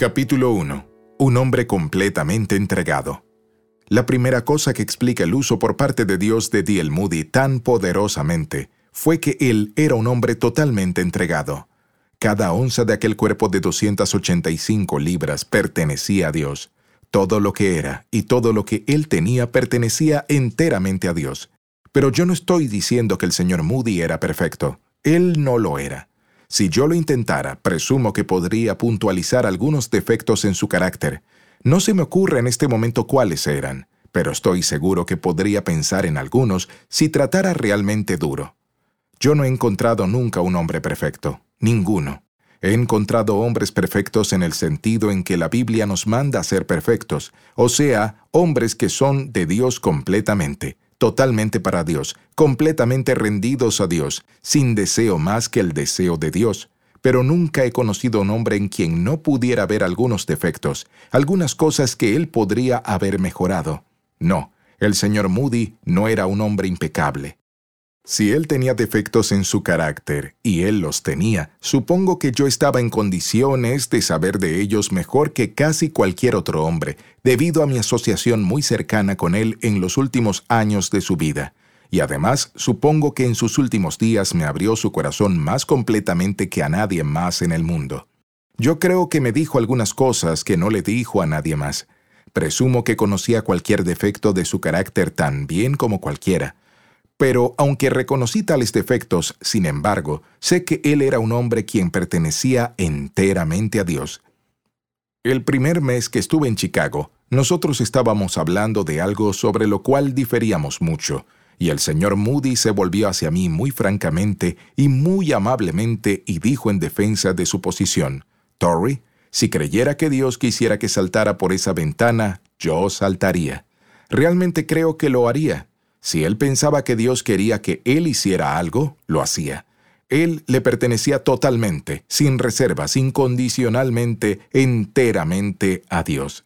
Capítulo 1. Un hombre completamente entregado. La primera cosa que explica el uso por parte de Dios de D.L. Moody tan poderosamente fue que él era un hombre totalmente entregado. Cada onza de aquel cuerpo de 285 libras pertenecía a Dios. Todo lo que era y todo lo que él tenía pertenecía enteramente a Dios. Pero yo no estoy diciendo que el señor Moody era perfecto. Él no lo era. Si yo lo intentara, presumo que podría puntualizar algunos defectos en su carácter. No se me ocurre en este momento cuáles eran, pero estoy seguro que podría pensar en algunos si tratara realmente duro. Yo no he encontrado nunca un hombre perfecto, ninguno. He encontrado hombres perfectos en el sentido en que la Biblia nos manda a ser perfectos, o sea, hombres que son de Dios completamente, totalmente para Dios, completamente rendidos a Dios, sin deseo más que el deseo de Dios. Pero nunca he conocido un hombre en quien no pudiera haber algunos defectos, algunas cosas que él podría haber mejorado. No, el señor Moody no era un hombre impecable. Si él tenía defectos en su carácter, y él los tenía, supongo que yo estaba en condiciones de saber de ellos mejor que casi cualquier otro hombre, debido a mi asociación muy cercana con él en los últimos años de su vida. Y además, supongo que en sus últimos días me abrió su corazón más completamente que a nadie más en el mundo. Yo creo que me dijo algunas cosas que no le dijo a nadie más. Presumo que conocía cualquier defecto de su carácter tan bien como cualquiera pero aunque reconocí tales defectos, sin embargo, sé que él era un hombre quien pertenecía enteramente a Dios. El primer mes que estuve en Chicago, nosotros estábamos hablando de algo sobre lo cual diferíamos mucho, y el señor Moody se volvió hacia mí muy francamente y muy amablemente y dijo en defensa de su posición, Torrey, si creyera que Dios quisiera que saltara por esa ventana, yo saltaría. Realmente creo que lo haría, si él pensaba que Dios quería que él hiciera algo, lo hacía. Él le pertenecía totalmente, sin reservas, incondicionalmente, enteramente a Dios.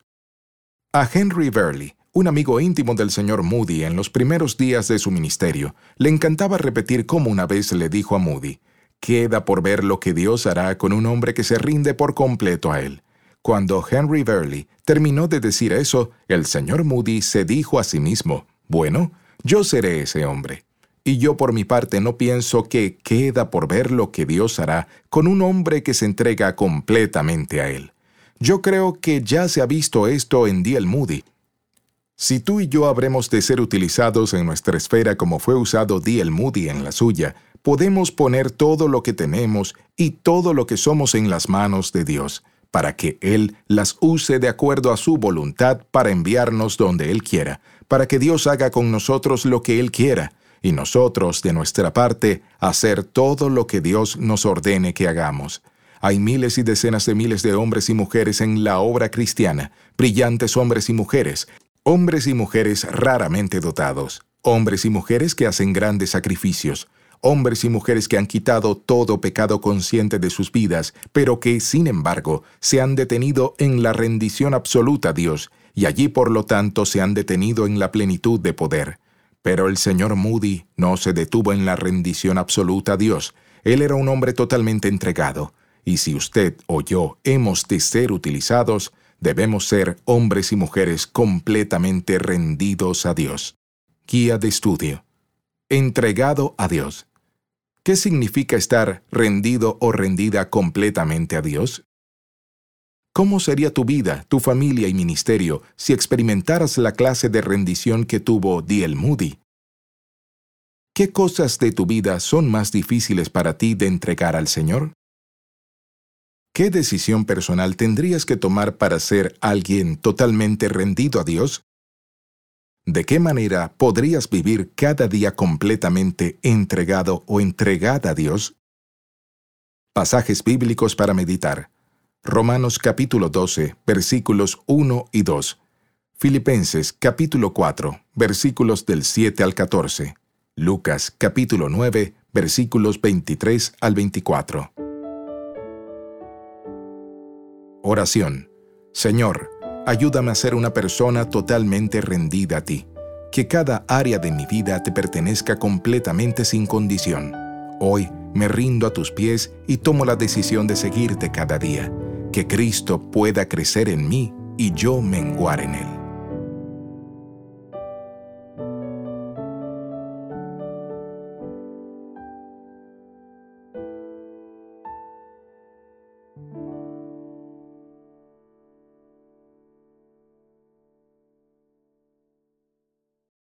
A Henry Verley, un amigo íntimo del señor Moody en los primeros días de su ministerio, le encantaba repetir cómo una vez le dijo a Moody, queda por ver lo que Dios hará con un hombre que se rinde por completo a él. Cuando Henry Verley terminó de decir eso, el señor Moody se dijo a sí mismo, bueno, yo seré ese hombre. Y yo por mi parte no pienso que queda por ver lo que Dios hará con un hombre que se entrega completamente a Él. Yo creo que ya se ha visto esto en D.L. Moody. Si tú y yo habremos de ser utilizados en nuestra esfera como fue usado D.L. Moody en la suya, podemos poner todo lo que tenemos y todo lo que somos en las manos de Dios, para que Él las use de acuerdo a su voluntad para enviarnos donde Él quiera, para que Dios haga con nosotros lo que Él quiera, y nosotros, de nuestra parte, hacer todo lo que Dios nos ordene que hagamos. Hay miles y decenas de miles de hombres y mujeres en la obra cristiana, brillantes hombres y mujeres, hombres y mujeres raramente dotados, hombres y mujeres que hacen grandes sacrificios, hombres y mujeres que han quitado todo pecado consciente de sus vidas, pero que, sin embargo, se han detenido en la rendición absoluta a Dios y allí por lo tanto se han detenido en la plenitud de poder. Pero el señor Moody no se detuvo en la rendición absoluta a Dios. Él era un hombre totalmente entregado, y si usted o yo hemos de ser utilizados, debemos ser hombres y mujeres completamente rendidos a Dios. Guía de estudio. Entregado a Dios. ¿Qué significa estar rendido o rendida completamente a Dios? ¿Cómo sería tu vida, tu familia y ministerio si experimentaras la clase de rendición que tuvo D.L. Moody? ¿Qué cosas de tu vida son más difíciles para ti de entregar al Señor? ¿Qué decisión personal tendrías que tomar para ser alguien totalmente rendido a Dios? ¿De qué manera podrías vivir cada día completamente entregado o entregada a Dios? Pasajes bíblicos para meditar. Romanos capítulo 12, versículos 1 y 2. Filipenses capítulo 4, versículos del 7 al 14. Lucas capítulo 9, versículos 23 al 24. Oración. Señor, ayúdame a ser una persona totalmente rendida a ti. Que cada área de mi vida te pertenezca completamente sin condición. Hoy me rindo a tus pies y tomo la decisión de seguirte cada día que Cristo pueda crecer en mí y yo menguar en él.